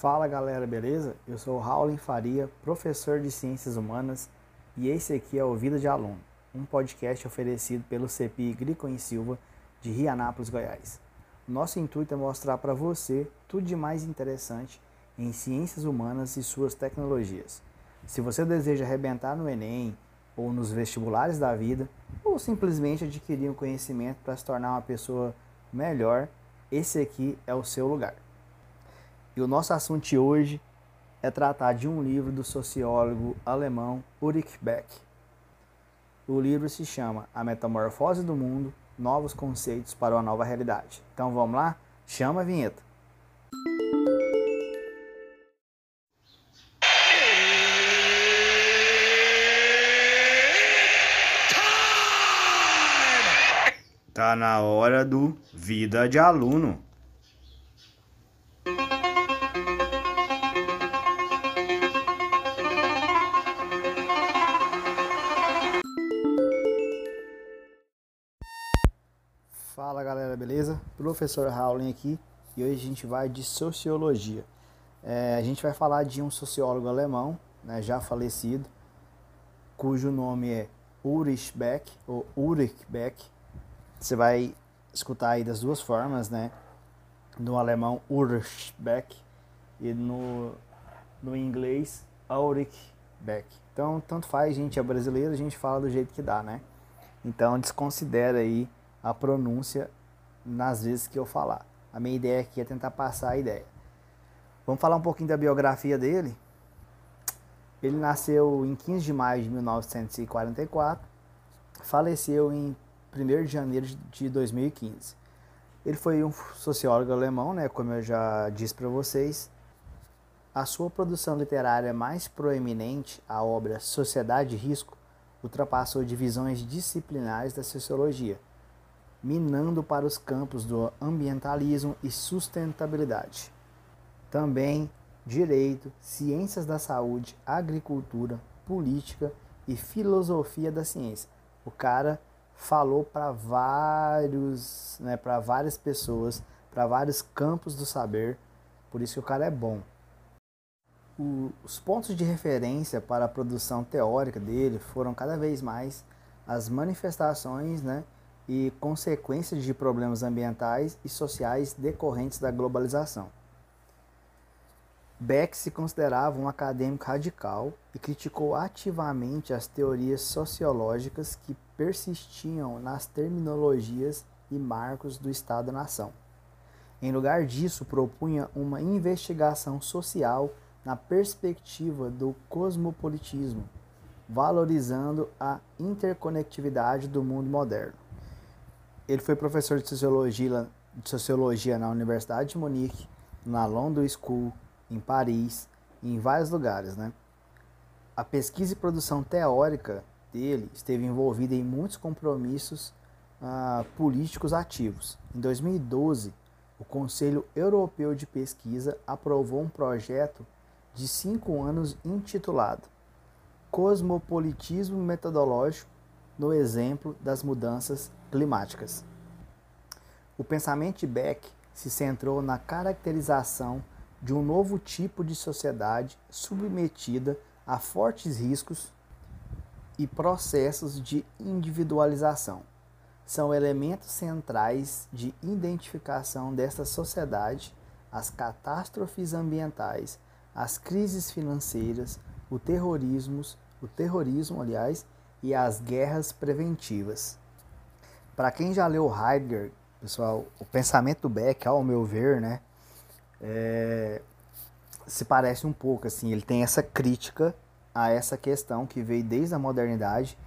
Fala galera, beleza? Eu sou Raul Faria, professor de Ciências Humanas e esse aqui é o Vida de Aluno, um podcast oferecido pelo CPI Grico em Silva de Rianápolis, Goiás. Nosso intuito é mostrar para você tudo de mais interessante em ciências humanas e suas tecnologias. Se você deseja arrebentar no Enem ou nos vestibulares da vida, ou simplesmente adquirir um conhecimento para se tornar uma pessoa melhor, esse aqui é o seu lugar. E o nosso assunto de hoje é tratar de um livro do sociólogo alemão Ulrich Beck. O livro se chama A Metamorfose do Mundo: Novos Conceitos para uma Nova Realidade. Então vamos lá? Chama a vinheta. Tá na hora do Vida de Aluno. Beleza? Professor Howling aqui e hoje a gente vai de sociologia. É, a gente vai falar de um sociólogo alemão, né, já falecido, cujo nome é Ulrich Beck, ou Ulrich Beck. Você vai escutar aí das duas formas, né? No alemão Ulrich Beck e no, no inglês Ulrich Beck. Então, tanto faz, gente é brasileiro, a gente fala do jeito que dá, né? Então, desconsidera aí a pronúncia nas vezes que eu falar. A minha ideia aqui é tentar passar a ideia. Vamos falar um pouquinho da biografia dele. Ele nasceu em 15 de maio de 1944, faleceu em 1 de janeiro de 2015. Ele foi um sociólogo alemão, né, como eu já disse para vocês. A sua produção literária mais proeminente, a obra Sociedade e Risco, ultrapassou divisões disciplinares da sociologia minando para os campos do ambientalismo e sustentabilidade. Também direito, ciências da saúde, agricultura, política e filosofia da ciência. O cara falou para vários, né, para várias pessoas, para vários campos do saber. Por isso que o cara é bom. O, os pontos de referência para a produção teórica dele foram cada vez mais as manifestações, né, e consequências de problemas ambientais e sociais decorrentes da globalização. Beck se considerava um acadêmico radical e criticou ativamente as teorias sociológicas que persistiam nas terminologias e marcos do Estado-nação. Em lugar disso, propunha uma investigação social na perspectiva do cosmopolitismo, valorizando a interconectividade do mundo moderno. Ele foi professor de sociologia, de sociologia na Universidade de Munique, na London School, em Paris, em vários lugares, né? A pesquisa e produção teórica dele esteve envolvida em muitos compromissos uh, políticos ativos. Em 2012, o Conselho Europeu de Pesquisa aprovou um projeto de cinco anos intitulado Cosmopolitismo Metodológico no exemplo das mudanças climáticas. O pensamento de Beck se centrou na caracterização de um novo tipo de sociedade submetida a fortes riscos e processos de individualização. São elementos centrais de identificação desta sociedade as catástrofes ambientais, as crises financeiras, o terrorismo, o terrorismo, aliás, e as guerras preventivas. Para quem já leu Heidegger, pessoal, o pensamento do Beck, ao meu ver, né, é, se parece um pouco assim. Ele tem essa crítica a essa questão que veio desde a modernidade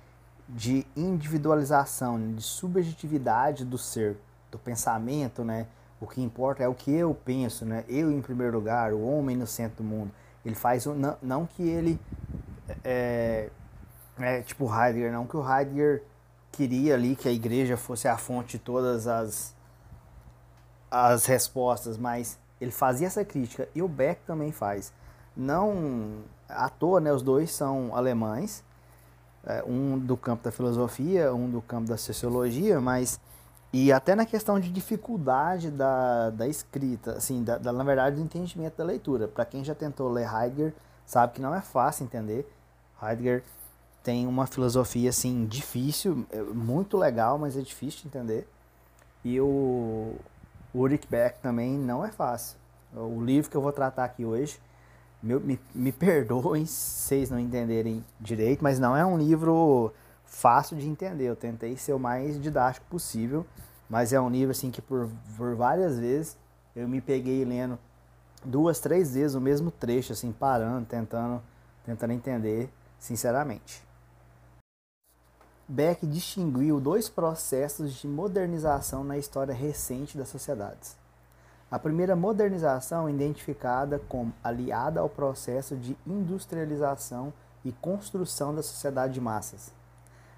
de individualização, de subjetividade do ser, do pensamento, né? O que importa é o que eu penso, né? Eu em primeiro lugar, o homem no centro do mundo. Ele faz não, não que ele é, é tipo Heidegger, não que o Heidegger queria ali que a igreja fosse a fonte de todas as, as respostas, mas ele fazia essa crítica e o Beck também faz. Não à toa, né, os dois são alemães, é, um do campo da filosofia, um do campo da sociologia, mas E até na questão de dificuldade da, da escrita, assim, da, da na verdade, do entendimento da leitura. Para quem já tentou ler Heidegger, sabe que não é fácil entender. Heidegger tem uma filosofia assim difícil, é muito legal, mas é difícil de entender. E o Ulrich Beck também não é fácil. O livro que eu vou tratar aqui hoje, me, me, me perdoem se vocês não entenderem direito, mas não é um livro fácil de entender. Eu tentei ser o mais didático possível, mas é um livro assim que por, por várias vezes eu me peguei lendo duas, três vezes o mesmo trecho, assim, parando, tentando, tentando entender, sinceramente. Beck distinguiu dois processos de modernização na história recente das sociedades. A primeira modernização, identificada como aliada ao processo de industrialização e construção da sociedade de massas.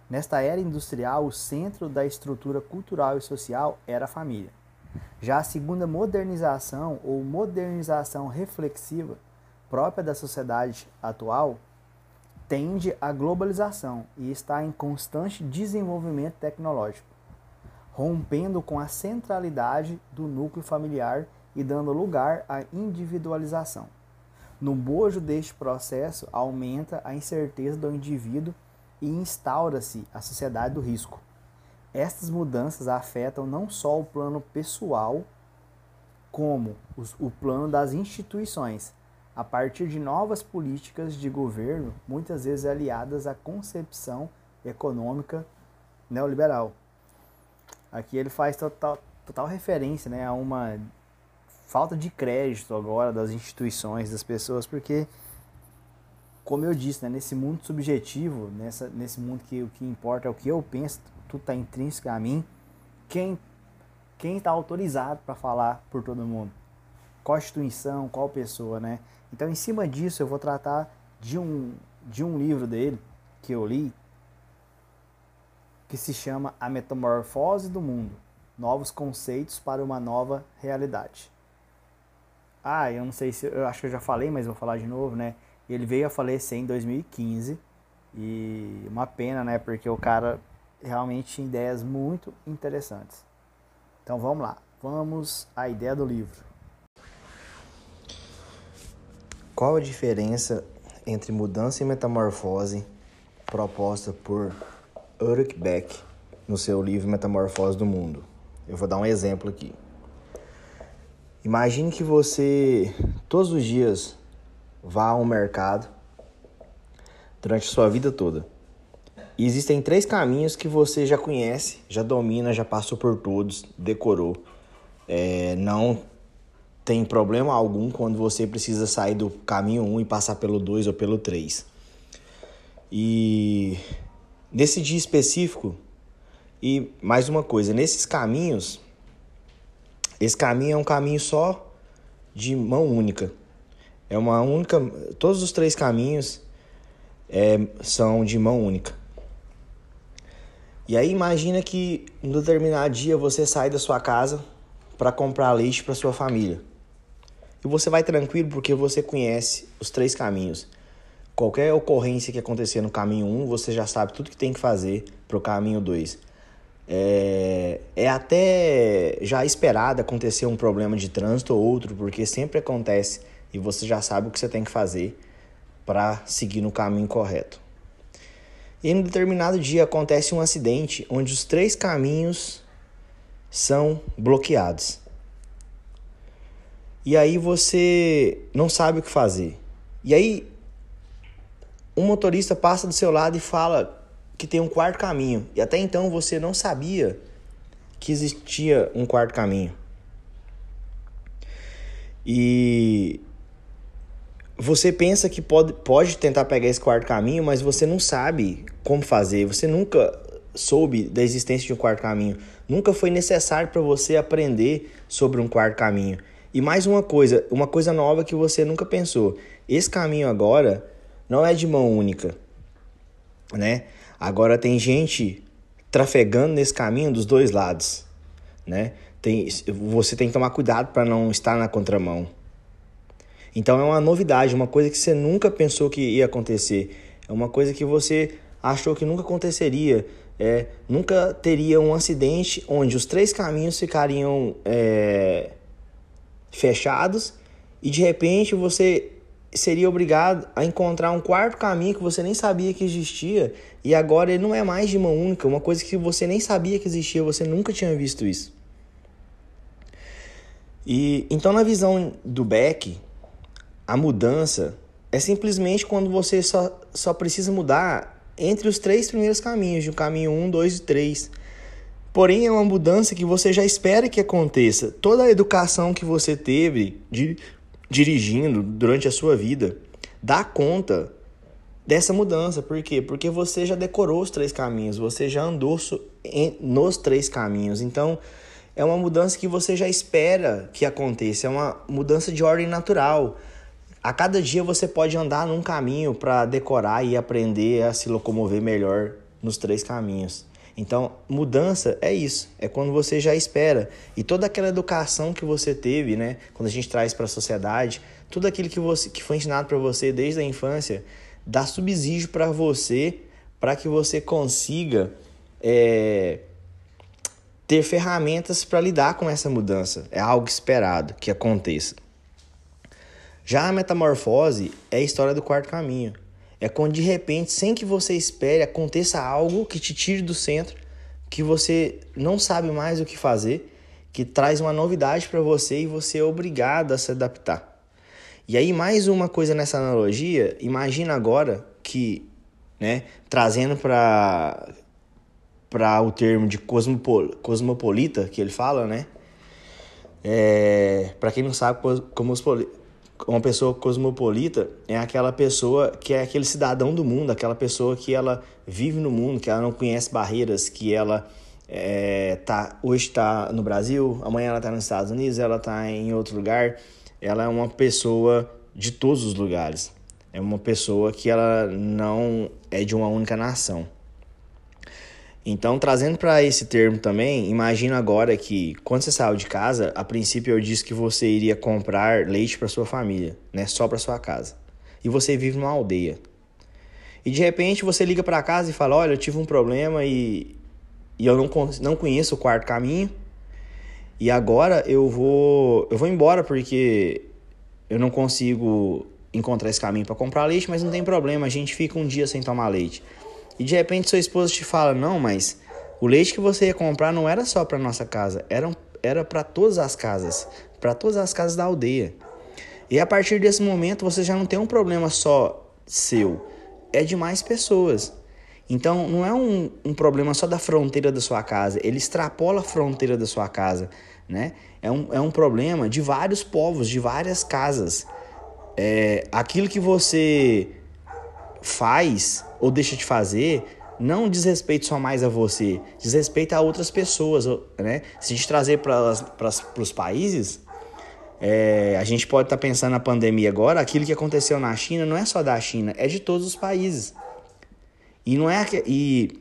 Nesta era industrial, o centro da estrutura cultural e social era a família. Já a segunda modernização, ou modernização reflexiva, própria da sociedade atual, tende à globalização e está em constante desenvolvimento tecnológico, rompendo com a centralidade do núcleo familiar e dando lugar à individualização. No bojo deste processo, aumenta a incerteza do indivíduo e instaura-se a sociedade do risco. Estas mudanças afetam não só o plano pessoal, como o plano das instituições, a partir de novas políticas de governo, muitas vezes aliadas à concepção econômica neoliberal. Aqui ele faz total, total referência né, a uma falta de crédito agora das instituições, das pessoas, porque, como eu disse, né, nesse mundo subjetivo, nessa, nesse mundo que o que importa é o que eu penso, tudo está intrínseco a mim, quem quem está autorizado para falar por todo mundo? Qual instituição, qual pessoa, né? Então, em cima disso, eu vou tratar de um, de um livro dele que eu li, que se chama A Metamorfose do Mundo Novos Conceitos para uma Nova Realidade. Ah, eu não sei se. Eu acho que eu já falei, mas vou falar de novo, né? Ele veio a falecer em 2015 e uma pena, né? Porque o cara realmente tinha ideias muito interessantes. Então vamos lá, vamos à ideia do livro. Qual a diferença entre mudança e metamorfose proposta por Ulrich Beck no seu livro Metamorfose do Mundo? Eu vou dar um exemplo aqui. Imagine que você todos os dias vá ao mercado durante a sua vida toda. E existem três caminhos que você já conhece, já domina, já passou por todos, decorou. É, não tem problema algum quando você precisa sair do caminho 1 e passar pelo 2 ou pelo 3. E nesse dia específico, e mais uma coisa, nesses caminhos, esse caminho é um caminho só de mão única. É uma única. Todos os três caminhos é, são de mão única. E aí imagina que em determinado dia você sai da sua casa para comprar leite para sua família. E você vai tranquilo porque você conhece os três caminhos. Qualquer ocorrência que acontecer no caminho 1, um, você já sabe tudo que tem que fazer para o caminho 2. É, é até já esperado acontecer um problema de trânsito ou outro, porque sempre acontece e você já sabe o que você tem que fazer para seguir no caminho correto. E em um determinado dia acontece um acidente onde os três caminhos são bloqueados. E aí você não sabe o que fazer. E aí um motorista passa do seu lado e fala que tem um quarto caminho. E até então você não sabia que existia um quarto caminho. E você pensa que pode, pode tentar pegar esse quarto caminho, mas você não sabe como fazer. Você nunca soube da existência de um quarto caminho. Nunca foi necessário para você aprender sobre um quarto caminho. E mais uma coisa, uma coisa nova que você nunca pensou. Esse caminho agora não é de mão única, né? Agora tem gente trafegando nesse caminho dos dois lados, né? Tem, você tem que tomar cuidado para não estar na contramão. Então é uma novidade, uma coisa que você nunca pensou que ia acontecer. É uma coisa que você achou que nunca aconteceria. é, nunca teria um acidente onde os três caminhos ficariam é, fechados e de repente você seria obrigado a encontrar um quarto caminho que você nem sabia que existia e agora ele não é mais de mão única, uma coisa que você nem sabia que existia, você nunca tinha visto isso. E então na visão do Beck, a mudança é simplesmente quando você só, só precisa mudar entre os três primeiros caminhos, de um caminho 1, um, 2 e 3. Porém, é uma mudança que você já espera que aconteça. Toda a educação que você teve de, dirigindo durante a sua vida dá conta dessa mudança. Por quê? Porque você já decorou os três caminhos, você já andou nos três caminhos. Então, é uma mudança que você já espera que aconteça, é uma mudança de ordem natural. A cada dia você pode andar num caminho para decorar e aprender a se locomover melhor nos três caminhos. Então, mudança é isso, é quando você já espera. E toda aquela educação que você teve, né, quando a gente traz para a sociedade, tudo aquilo que, você, que foi ensinado para você desde a infância, dá subsídio para você, para que você consiga é, ter ferramentas para lidar com essa mudança. É algo esperado que aconteça. Já a metamorfose é a história do quarto caminho. É quando de repente, sem que você espere, aconteça algo que te tire do centro, que você não sabe mais o que fazer, que traz uma novidade para você e você é obrigado a se adaptar. E aí, mais uma coisa nessa analogia, imagina agora que, né, trazendo para para o termo de cosmopol, cosmopolita que ele fala, né? É, para quem não sabe, cosmopolita uma pessoa cosmopolita é aquela pessoa que é aquele cidadão do mundo, aquela pessoa que ela vive no mundo, que ela não conhece barreiras, que ela é, tá, hoje está no Brasil, amanhã ela está nos Estados Unidos, ela está em outro lugar. Ela é uma pessoa de todos os lugares. É uma pessoa que ela não é de uma única nação. Então, trazendo para esse termo também, imagina agora que quando você saiu de casa, a princípio eu disse que você iria comprar leite para sua família, né, só para sua casa. E você vive numa aldeia. E de repente você liga para casa e fala: "Olha, eu tive um problema e, e eu não, não conheço o quarto caminho. E agora eu vou eu vou embora porque eu não consigo encontrar esse caminho para comprar leite, mas não tem problema, a gente fica um dia sem tomar leite. E de repente sua esposa te fala: "Não, mas o leite que você ia comprar não era só para nossa casa, era era para todas as casas, para todas as casas da aldeia". E a partir desse momento você já não tem um problema só seu, é de mais pessoas. Então não é um, um problema só da fronteira da sua casa, ele extrapola a fronteira da sua casa, né? É um, é um problema de vários povos, de várias casas. É, aquilo que você faz ou deixa de fazer não diz respeito só mais a você, diz respeito a outras pessoas, né? Se a gente trazer para os países, é, a gente pode estar tá pensando na pandemia agora, aquilo que aconteceu na China não é só da China, é de todos os países. E não é e,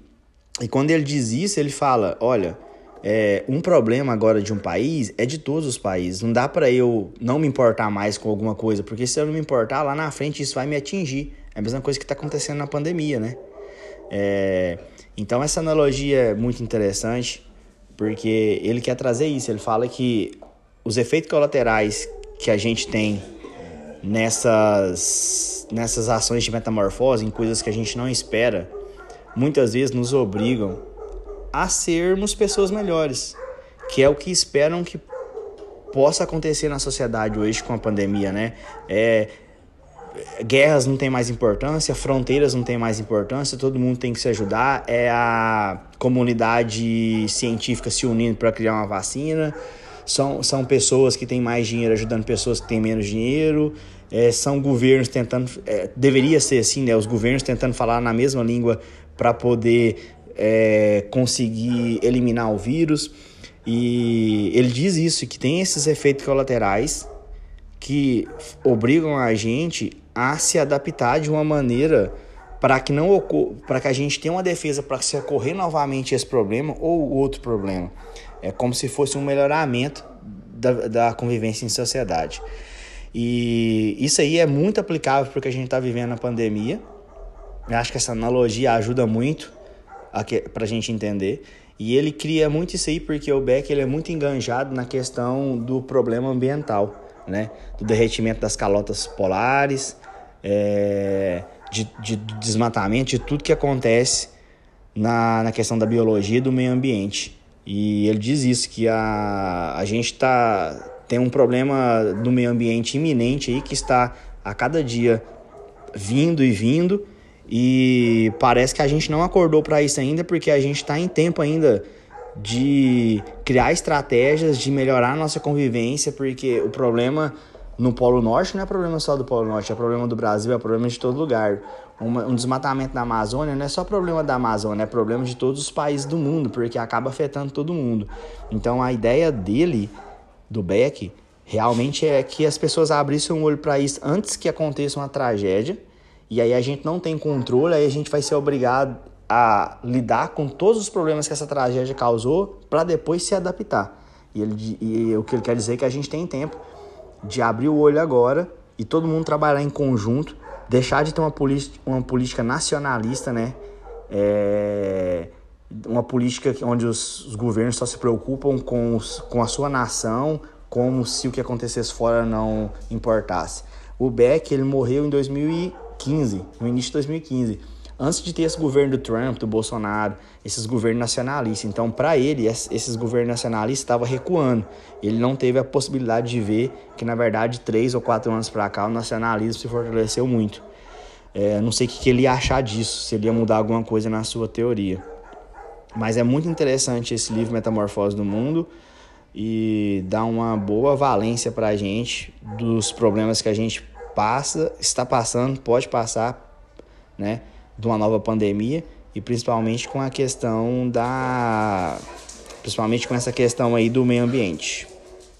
e quando ele diz isso, ele fala, olha, é, um problema agora de um país é de todos os países. Não dá para eu não me importar mais com alguma coisa, porque se eu não me importar lá na frente isso vai me atingir. É a mesma coisa que está acontecendo na pandemia, né? É, então essa analogia é muito interessante porque ele quer trazer isso. Ele fala que os efeitos colaterais que a gente tem nessas, nessas ações de metamorfose, em coisas que a gente não espera, muitas vezes nos obrigam a sermos pessoas melhores, que é o que esperam que possa acontecer na sociedade hoje com a pandemia, né? É, guerras não tem mais importância, fronteiras não tem mais importância, todo mundo tem que se ajudar, é a comunidade científica se unindo para criar uma vacina, são, são pessoas que têm mais dinheiro ajudando pessoas que têm menos dinheiro, é, são governos tentando, é, deveria ser assim, né, os governos tentando falar na mesma língua para poder é, conseguir eliminar o vírus, e ele diz isso, que tem esses efeitos colaterais que obrigam a gente a se adaptar de uma maneira para que não para que a gente tenha uma defesa para se ocorrer novamente esse problema ou outro problema. É como se fosse um melhoramento da, da convivência em sociedade. E isso aí é muito aplicável para o que a gente está vivendo na pandemia. Eu acho que essa analogia ajuda muito para a gente entender. E ele cria muito isso aí porque o Beck ele é muito enganjado na questão do problema ambiental, né? Do derretimento das calotas polares, é, de, de, desmatamento, de tudo que acontece na, na questão da biologia e do meio ambiente. E ele diz isso, que a, a gente tá, tem um problema do meio ambiente iminente aí que está a cada dia vindo e vindo e parece que a gente não acordou para isso ainda, porque a gente está em tempo ainda de criar estratégias, de melhorar a nossa convivência, porque o problema no Polo Norte não é problema só do Polo Norte, é problema do Brasil, é problema de todo lugar. Uma, um desmatamento da Amazônia não é só problema da Amazônia, é problema de todos os países do mundo, porque acaba afetando todo mundo. Então a ideia dele, do Beck, realmente é que as pessoas abrissem o olho para isso antes que aconteça uma tragédia e aí a gente não tem controle, aí a gente vai ser obrigado a lidar com todos os problemas que essa tragédia causou para depois se adaptar. E, ele, e o que ele quer dizer é que a gente tem tempo de abrir o olho agora e todo mundo trabalhar em conjunto, deixar de ter uma, uma política nacionalista, né? É, uma política onde os, os, governos só se preocupam com, os, com a sua nação, como se o que acontecesse fora não importasse. O Beck ele morreu em 2000 2015, no início de 2015, antes de ter esse governo do Trump, do Bolsonaro, esses governos nacionalistas. Então, para ele, esses governos nacionalistas estavam recuando. Ele não teve a possibilidade de ver que, na verdade, três ou quatro anos para cá, o nacionalismo se fortaleceu muito. É, não sei o que ele ia achar disso, se ele ia mudar alguma coisa na sua teoria. Mas é muito interessante esse livro Metamorfose do Mundo e dá uma boa valência para a gente dos problemas que a gente passa, está passando, pode passar, né, de uma nova pandemia e principalmente com a questão da principalmente com essa questão aí do meio ambiente.